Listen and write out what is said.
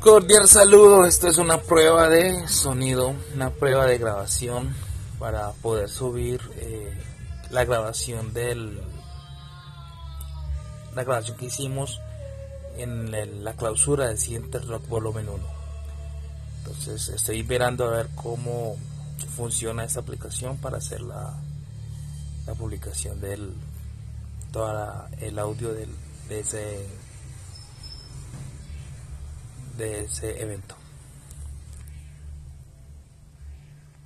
Cordial saludo, esto es una prueba de sonido, una prueba de grabación para poder subir eh, la grabación del la grabación que hicimos en la clausura de Center Rock Volumen 1. Entonces estoy esperando a ver cómo funciona esta aplicación para hacer la, la publicación del todo el audio del, de ese de ese evento.